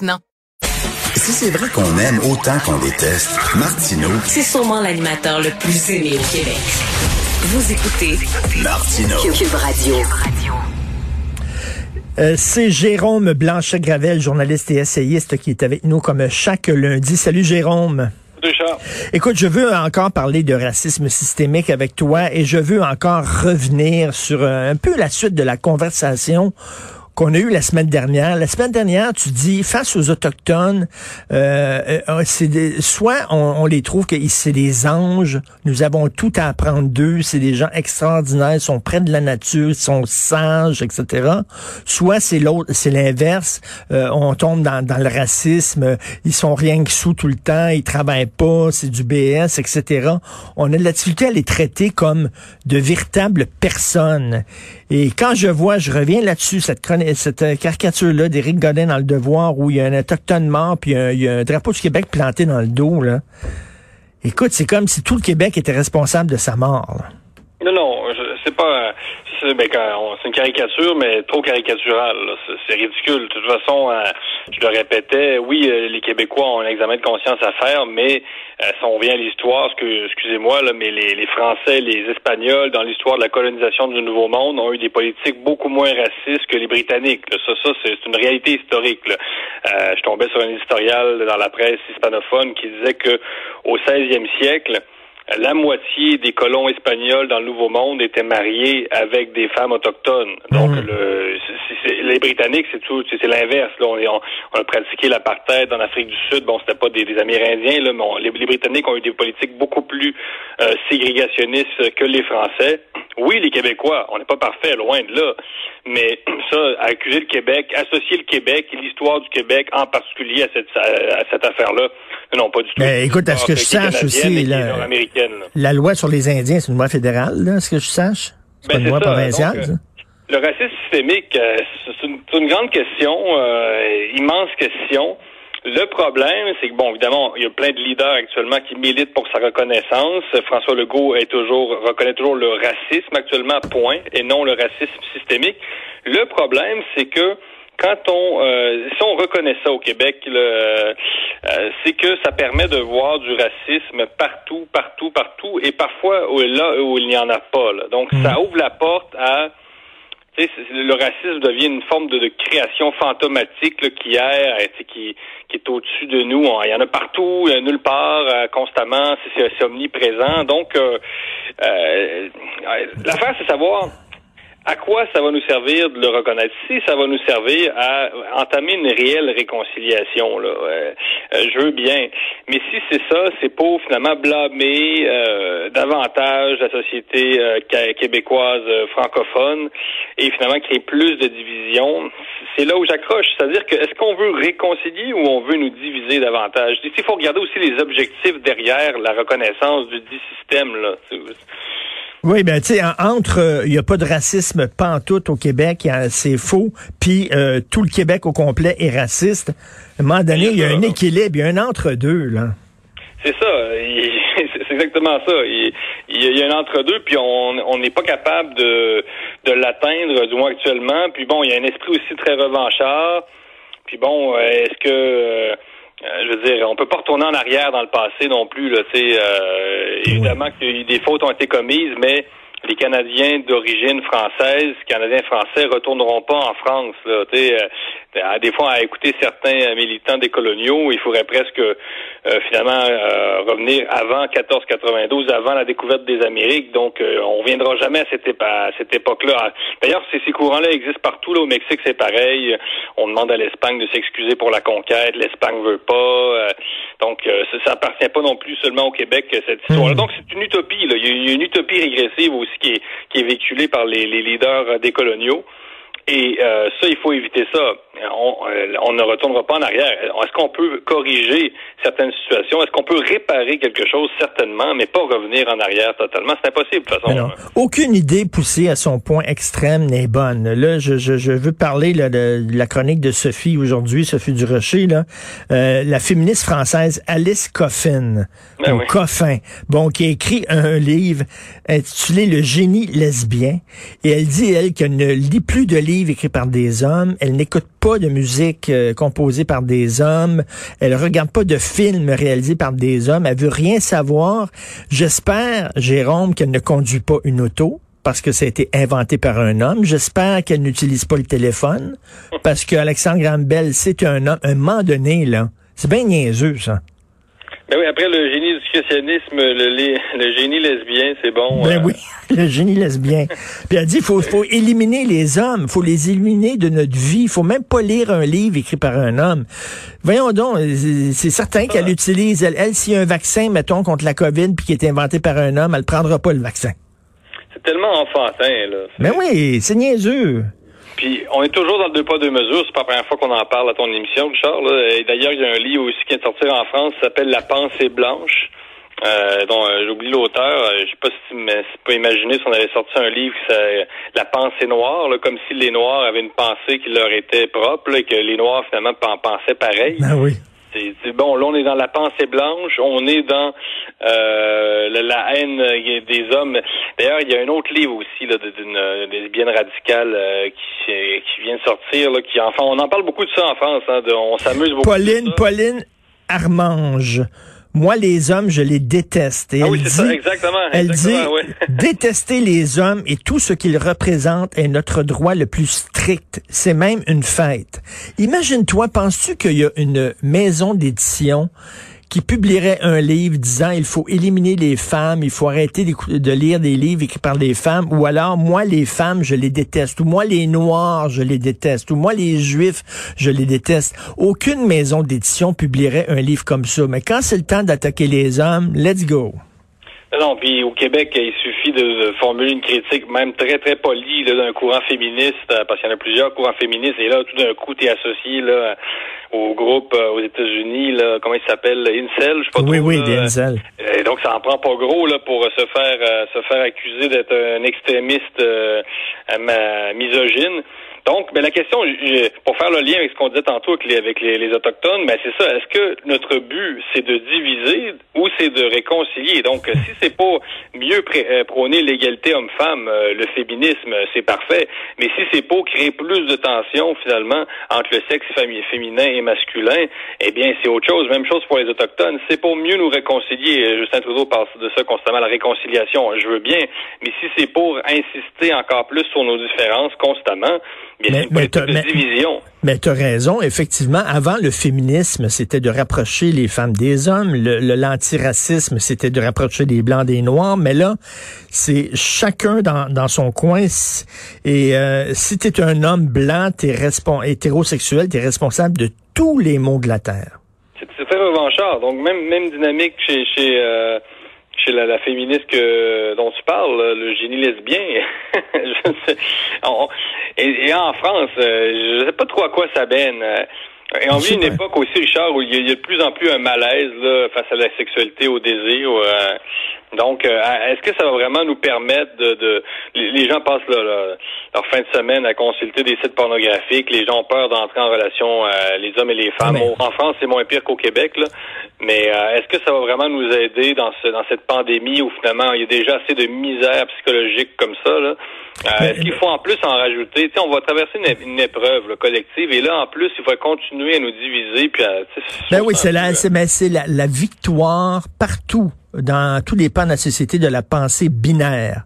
maintenant. Si c'est vrai qu'on aime autant qu'on déteste, Martineau. C'est sûrement l'animateur le plus aimé au Québec. Vous écoutez Martineau. Cube Radio. Euh, c'est Jérôme Blanchet-Gravel, journaliste et essayiste, qui est avec nous comme chaque lundi. Salut Jérôme. Écoute, je veux encore parler de racisme systémique avec toi et je veux encore revenir sur euh, un peu la suite de la conversation qu'on a eu la semaine dernière. La semaine dernière, tu dis, face aux Autochtones, euh, euh c'est soit on, les trouve que c'est des anges, nous avons tout à apprendre d'eux, c'est des gens extraordinaires, sont près de la nature, sont sages, etc. Soit c'est l'autre, c'est l'inverse, euh, on tombe dans, dans, le racisme, ils sont rien que sous tout le temps, ils travaillent pas, c'est du BS, etc. On a de la difficulté à les traiter comme de véritables personnes. Et quand je vois, je reviens là-dessus, cette, euh, caricature-là d'Éric Godin dans Le Devoir, où il y a un autochtone mort, puis il y, a un drapeau du Québec planté dans le dos, là. Écoute, c'est comme si tout le Québec était responsable de sa mort. Non, non, c'est pas ben, c'est une caricature, mais trop caricaturale. C'est ridicule. De toute façon, euh, je le répétais, oui, euh, les Québécois ont un examen de conscience à faire, mais euh, si on revient à l'histoire, excusez-moi, mais les, Français, les Espagnols, dans l'histoire de la colonisation du Nouveau Monde, ont eu des politiques beaucoup moins racistes que les Britanniques. Ça, ça, c'est une réalité historique. je tombais sur un éditorial dans la presse hispanophone qui disait que au 16e siècle, la moitié des colons espagnols dans le Nouveau Monde étaient mariés avec des femmes autochtones. Donc, mm. le, les Britanniques, c'est tout, c'est l'inverse. Là, on, on, a pratiqué l'apartheid en Afrique du Sud. Bon, c'était pas des, Amérindiens, là, mais les, Britanniques ont eu des politiques beaucoup plus euh, ségrégationnistes que les Français. Oui, les Québécois, on n'est pas parfait, loin de là. Mais ça, accuser le Québec, associer le Québec et l'histoire du Québec en particulier à cette, à cette affaire-là, non, pas du tout. Mais écoute, à ce que je sache aussi, la, la, loi sur les Indiens, c'est une loi fédérale, là, ce que je sache? C'est pas ben, une loi provinciale, euh, Le racisme systémique, euh, c'est une, grande question, euh, immense question. Le problème, c'est que, bon, évidemment, il y a plein de leaders actuellement qui militent pour sa reconnaissance. François Legault est toujours, reconnaît toujours le racisme actuellement, point, et non le racisme systémique. Le problème, c'est que quand on, euh, si on reconnaît ça au Québec, euh, c'est que ça permet de voir du racisme partout, partout, partout, et parfois là où il n'y en a pas. Donc, ça mhm. ouvre la porte à le racisme devient une forme de, création fantomatique qui erre, qui, qui est au-dessus de nous. Il y en a partout, nulle part, euh, constamment, c'est omniprésent. Donc, euh, euh, l'affaire, c'est savoir à quoi ça va nous servir de le reconnaître? Si ça va nous servir à entamer une réelle réconciliation, là, euh, euh, je veux bien. Mais si c'est ça, c'est pour finalement blâmer euh, davantage la société québécoise francophone et finalement créer plus de divisions, c'est là où j'accroche. C'est-à-dire que est-ce qu'on veut réconcilier ou on veut nous diviser davantage? Il faut regarder aussi les objectifs derrière la reconnaissance du dit système. Là. Oui, ben tu sais, entre euh, il n'y a pas de racisme pantoute au Québec, c'est faux, puis euh, tout le Québec au complet est raciste. À un moment donné, il y a un équilibre, il y a un entre-deux, là. C'est ça, c'est exactement ça. Il, y a un entre-deux, puis on n'est pas capable de, de l'atteindre, du moins actuellement. Puis bon, il y a un esprit aussi très revanchard. Puis bon, est-ce que euh, je veux dire, on peut pas retourner en arrière dans le passé non plus. Là, euh, évidemment que des fautes ont été commises, mais les Canadiens d'origine française, Canadiens français, retourneront pas en France. Là, euh, des fois, à écouter certains militants des coloniaux, il faudrait presque euh, finalement euh, revenir avant 1492, avant la découverte des Amériques. Donc, on reviendra jamais à cette, à cette époque-là. D'ailleurs, ces, ces courants-là existent partout. Là, au Mexique, c'est pareil. On demande à l'Espagne de s'excuser pour la conquête. L'Espagne veut pas. donc, ça, ça appartient pas non plus seulement au Québec cette histoire-là. Hmm. Donc, c'est une utopie. Là. Il y a une utopie régressive aussi qui est, qui est véhiculé par les, les leaders des coloniaux. Et euh, ça, il faut éviter ça. On, euh, on, ne retournera pas en arrière. Est-ce qu'on peut corriger certaines situations? Est-ce qu'on peut réparer quelque chose? Certainement, mais pas revenir en arrière totalement. C'est impossible, de toute façon. aucune idée poussée à son point extrême n'est bonne. Là, je, je, je veux parler là, de, la chronique de Sophie aujourd'hui, Sophie Durocher, là, euh, la féministe française Alice Coffin, ben Coffin, bon, qui a écrit un livre intitulé Le génie lesbien. Et elle dit, elle, qu'elle ne lit plus de livres écrits par des hommes. Elle n'écoute pas de musique euh, composée par des hommes. Elle regarde pas de films réalisés par des hommes. Elle veut rien savoir. J'espère, Jérôme, qu'elle ne conduit pas une auto parce que ça a été inventé par un homme. J'espère qu'elle n'utilise pas le téléphone parce que Alexandre Graham Bell, c'est un homme, un moment donné, là. C'est bien niaiseux, ça. Ben oui, après le génie le, le génie lesbien, c'est bon. Ben euh. oui, le génie lesbien. Puis elle dit, faut, faut éliminer les hommes, faut les éliminer de notre vie. Il faut même pas lire un livre écrit par un homme. Voyons donc, c'est certain qu'elle utilise, elle, elle s'il y a un vaccin, mettons, contre la COVID, puis qui est inventé par un homme, elle prendra pas le vaccin. C'est tellement enfantin, là. Ben oui, c'est niaiseux. Puis on est toujours dans le deux pas deux mesures. C'est pas la première fois qu'on en parle à ton émission, Richard. Et d'ailleurs, il y a un livre aussi qui vient de sortir en France qui s'appelle La pensée blanche. Euh, dont euh, j'oublie l'auteur. Euh, je sais pas si tu peux imaginer si on avait sorti un livre c'est La pensée noire, là, comme si les Noirs avaient une pensée qui leur était propre, et que les Noirs finalement pensaient pareil. Ah oui. C'est bon, là on est dans la pensée blanche, on est dans euh, la, haine des hommes. D'ailleurs, il y a un autre livre aussi là d'une lesbienne radicale euh, qui, qui vient de sortir, là, qui enfin on en parle beaucoup de ça en France. Hein, on s'amuse beaucoup. Pauline, Pauline Armange. Moi, les hommes, je les déteste. Et ah oui, c'est ça, exactement. Elle dit, détester les hommes et tout ce qu'ils représentent est notre droit le plus strict. C'est même une fête. Imagine-toi, penses-tu qu'il y a une maison d'édition qui publierait un livre disant il faut éliminer les femmes, il faut arrêter de lire des livres écrits par des femmes, ou alors moi les femmes je les déteste, ou moi les noirs je les déteste, ou moi les juifs je les déteste. Aucune maison d'édition publierait un livre comme ça. Mais quand c'est le temps d'attaquer les hommes, let's go. Non, puis au Québec, il suffit de, formuler une critique, même très, très polie, d'un courant féministe, euh, parce qu'il y en a plusieurs courants féministes, et là, tout d'un coup, tu es associé là, au groupe euh, aux États-Unis, là, comment il s'appelle, Incel, je sais pas Oui, trop, oui, des Incel. Et donc, ça en prend pas gros là pour se faire euh, se faire accuser d'être un extrémiste misogyne. Donc, ben, la question, pour faire le lien avec ce qu'on disait tantôt avec les, Autochtones, ben, c'est ça. Est-ce que notre but, c'est de diviser ou c'est de réconcilier? Donc, si c'est pas mieux euh, prôner l'égalité homme-femme, euh, le féminisme, c'est parfait. Mais si c'est pour créer plus de tension, finalement, entre le sexe féminin et masculin, eh bien, c'est autre chose. Même chose pour les Autochtones. C'est pour mieux nous réconcilier. Euh, Justin Trudeau parle de ça constamment, la réconciliation. Je veux bien. Mais si c'est pour insister encore plus sur nos différences constamment, mais, mais, as raison. Effectivement, avant, le féminisme, c'était de rapprocher les femmes des hommes. Le, l'antiracisme, c'était de rapprocher les blancs des noirs. Mais là, c'est chacun dans, dans son coin. Et euh, si tu es un homme blanc, tu es hétérosexuel, tu es responsable de tous les maux de la Terre. C'est très revanchard. Donc, même, même dynamique chez... chez euh la, féministe que, dont tu parles, le génie lesbien. je sais, et, en France, euh, je sais pas trop à quoi ça baigne. Et on vit une époque aussi, Richard, où il y, a, de plus en plus un malaise là, face à la sexualité, au désir. Euh, donc, euh, est-ce que ça va vraiment nous permettre de... les gens passent leur fin de semaine à consulter des sites pornographiques, les gens ont peur d'entrer en relation, les hommes et les femmes. En France, c'est moins pire qu'au Québec, là. mais est-ce que ça va vraiment nous aider dans, ce, dans cette pandémie où finalement il y a déjà assez de misère psychologique comme ça? Là? Euh, est-ce qu'il faut en plus en rajouter? on va traverser une, épreuve collective et là, en plus, il faut continuer à nous diviser. Puis ben oui, c'est la, c'est, la, la victoire partout dans tous les pans de la société de la pensée binaire.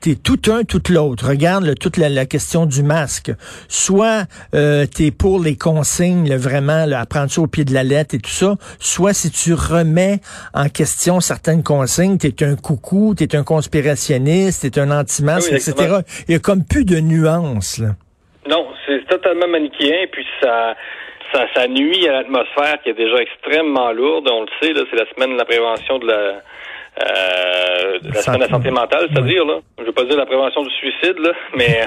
T'es tout un, tout l'autre. Regarde toute la, question du masque. Soit euh, t'es pour les consignes, vraiment, là, à prendre ça au pied de la lettre et tout ça. Soit si tu remets en question certaines consignes, t'es un coucou, t'es un conspirationniste, t'es un anti-masque, etc. Il y a comme plus de nuances. Là. Non, c'est totalement manichéen, puis ça ça, ça nuit à l'atmosphère qui est déjà extrêmement lourde. On le sait, là, c'est la semaine de la prévention de la euh, la semaine de la santé mentale, c'est-à-dire là. Je veux pas dire la prévention du suicide, là, mais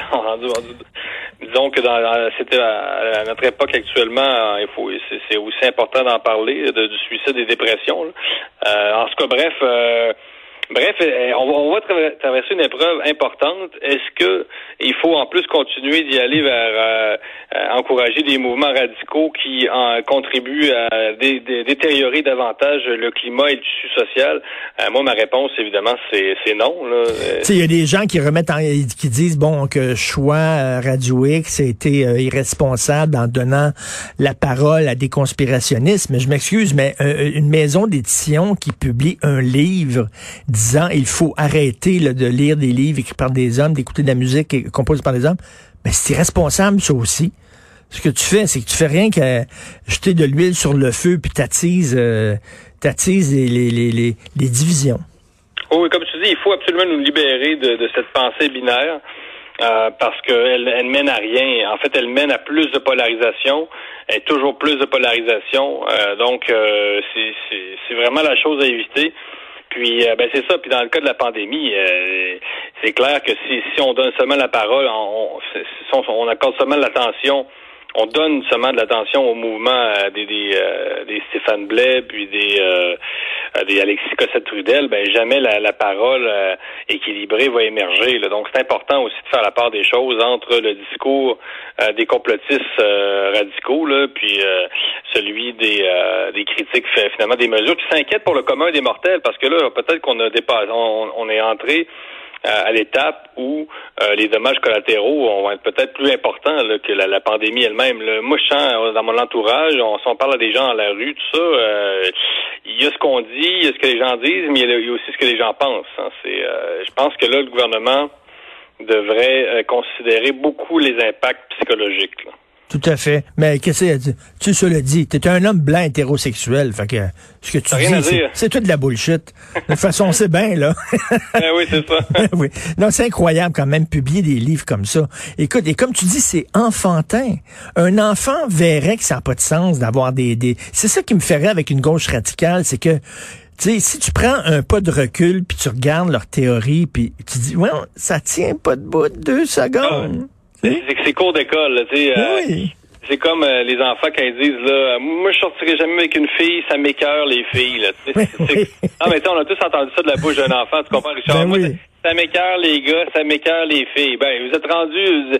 disons que dans c'était à, notre époque actuellement, il faut c'est aussi important d'en parler de, du suicide et des dépressions. Euh, en ce cas, bref. Euh, Bref, euh, on, va traverser une épreuve importante. Est-ce que il faut en plus continuer d'y aller vers euh, encourager des mouvements radicaux qui en, contribuent à détériorer davantage le climat et le tissu social? Moi, ma réponse, évidemment, c'est non. Il y a des gens qui remettent, en, qui disent bon que choix Radio X a été irresponsable en donnant la parole à des conspirationnistes. Mais je m'excuse, mais une maison d'édition qui publie un livre il faut arrêter de lire des livres écrits par des hommes, d'écouter de la musique composée par des hommes, mais c'est irresponsable ça aussi. Ce que tu fais, c'est que tu fais rien qu'à jeter de l'huile sur le feu puis t'attises, euh, les, divisions. oui, comme tu dis, il faut absolument nous libérer de, de cette pensée binaire. Euh, parce qu'elle elle mène à rien. En fait, elle mène à plus de polarisation, et toujours plus de polarisation. Euh, donc, euh, c'est vraiment la chose à éviter. Puis, ben c'est ça. Puis dans le cas de la pandémie, c'est clair que si, si on donne seulement la parole, on, on, on accorde seulement l'attention on donne seulement de l'attention au mouvement des, des, des Stéphane Blais puis des euh, des Alexis Cossette-Trudel, ben jamais la, parole euh, équilibrée va émerger. Donc c'est important aussi de faire la part des choses entre le discours euh, des complotistes radicaux, là, puis celui des, des critiques finalement des mesures qui s'inquiètent pour le commun des mortels, parce que là peut-être qu'on a dépassé, on est entré à l'étape où euh, les dommages collatéraux vont être peut-être plus importants que la, pandémie elle-même. Moi, je sens euh, dans mon entourage, on, on parle à des gens dans la rue, tout ça, euh, il y a ce qu'on dit, il y a ce que les gens disent, mais il y a, aussi ce que les gens pensent. Hein. C'est, je pense que là, le gouvernement devrait considérer beaucoup les impacts psychologiques. Tout à fait. Mais qu'est-ce que tu se le dis? T'es un homme blanc hétérosexuel. Fait que ce que tu dis, c'est tout de la bullshit. De toute façon, c'est bien, là. ben oui, c'est ça. Ben oui. Non, c'est incroyable quand même publier des livres comme ça. Écoute, et comme tu dis, c'est enfantin. Un enfant verrait que ça n'a pas de sens d'avoir des, des... C'est ça qui me ferait avec une gauche radicale, c'est que tu sais, si tu prends un pas de recul, puis tu regardes leur théorie, puis tu dis, ouais, ça tient pas de bout deux secondes. Ah c'est que c'est cours d'école, tu sais. Euh, oui. C'est comme euh, les enfants quand ils disent là, moi je sortirai jamais avec une fille, ça m'écœure les filles. Là, Ah mais on a tous entendu ça de la bouche d'un enfant, tu comprends Richard? Ben moi, ça m'écœure les gars, ça m'écœure les filles. Ben vous êtes rendus